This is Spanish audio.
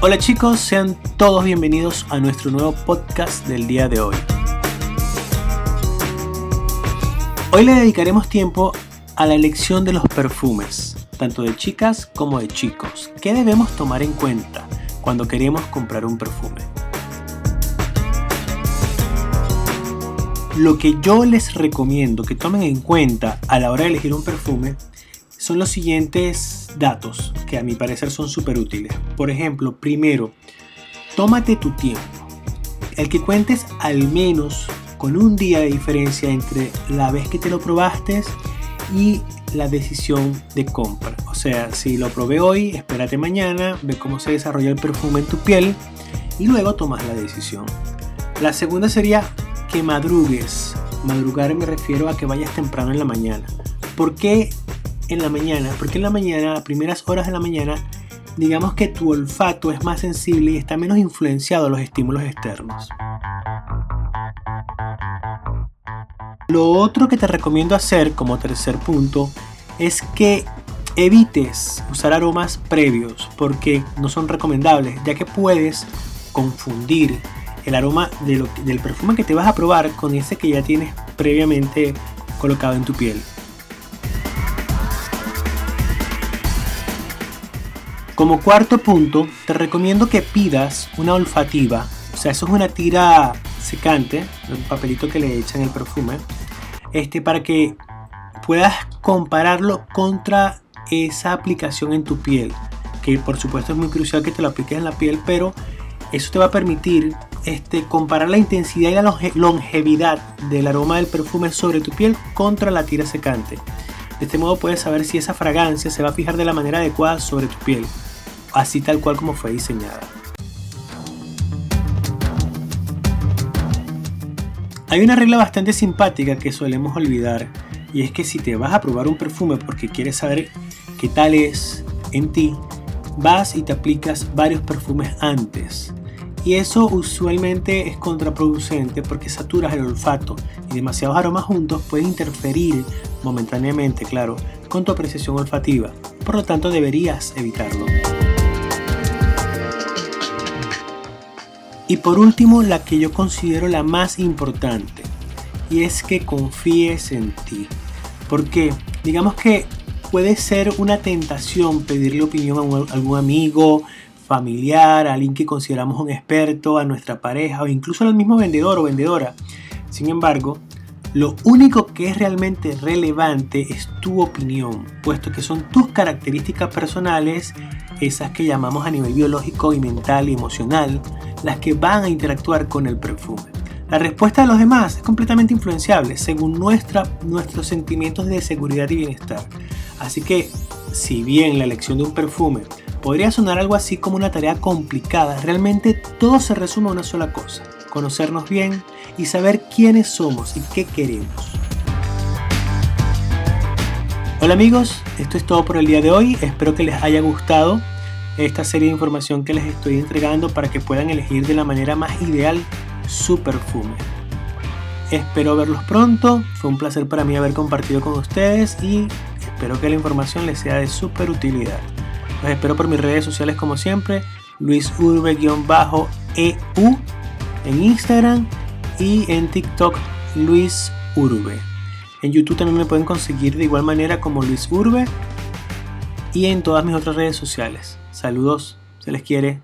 Hola chicos, sean todos bienvenidos a nuestro nuevo podcast del día de hoy. Hoy le dedicaremos tiempo a la elección de los perfumes, tanto de chicas como de chicos. ¿Qué debemos tomar en cuenta cuando queremos comprar un perfume? Lo que yo les recomiendo que tomen en cuenta a la hora de elegir un perfume son los siguientes datos que a mi parecer son súper útiles. Por ejemplo, primero, tómate tu tiempo. El que cuentes al menos con un día de diferencia entre la vez que te lo probaste y la decisión de compra. O sea, si lo probé hoy, espérate mañana, ve cómo se desarrolla el perfume en tu piel y luego tomas la decisión. La segunda sería que madrugues. Madrugar me refiero a que vayas temprano en la mañana. ¿Por qué en la mañana, porque en la mañana, las primeras horas de la mañana, digamos que tu olfato es más sensible y está menos influenciado a los estímulos externos. Lo otro que te recomiendo hacer como tercer punto es que evites usar aromas previos porque no son recomendables, ya que puedes confundir el aroma del perfume que te vas a probar con ese que ya tienes previamente colocado en tu piel. Como cuarto punto, te recomiendo que pidas una olfativa. O sea, eso es una tira secante, un papelito que le echan el perfume, este, para que puedas compararlo contra esa aplicación en tu piel. Que por supuesto es muy crucial que te lo apliques en la piel, pero eso te va a permitir este, comparar la intensidad y la longevidad del aroma del perfume sobre tu piel contra la tira secante. De este modo puedes saber si esa fragancia se va a fijar de la manera adecuada sobre tu piel así tal cual como fue diseñada. Hay una regla bastante simpática que solemos olvidar y es que si te vas a probar un perfume porque quieres saber qué tal es en ti, vas y te aplicas varios perfumes antes. Y eso usualmente es contraproducente porque saturas el olfato y demasiados aromas juntos pueden interferir momentáneamente, claro, con tu apreciación olfativa. Por lo tanto, deberías evitarlo. Y por último, la que yo considero la más importante, y es que confíes en ti. Porque digamos que puede ser una tentación pedirle opinión a algún amigo, familiar, a alguien que consideramos un experto, a nuestra pareja o incluso al mismo vendedor o vendedora. Sin embargo, lo único que es realmente relevante es tu opinión, puesto que son tus características personales, esas que llamamos a nivel biológico y mental y emocional, las que van a interactuar con el perfume. La respuesta de los demás es completamente influenciable según nuestra, nuestros sentimientos de seguridad y bienestar. Así que, si bien la elección de un perfume podría sonar algo así como una tarea complicada, realmente todo se resume a una sola cosa, conocernos bien y saber quiénes somos y qué queremos. Hola amigos, esto es todo por el día de hoy, espero que les haya gustado esta serie de información que les estoy entregando para que puedan elegir de la manera más ideal su perfume. Espero verlos pronto, fue un placer para mí haber compartido con ustedes y espero que la información les sea de súper utilidad. Los espero por mis redes sociales como siempre, Luis Urbe-EU en Instagram y en TikTok Luis Urbe. En YouTube también me pueden conseguir de igual manera como Luis Urbe y en todas mis otras redes sociales. Saludos, se les quiere.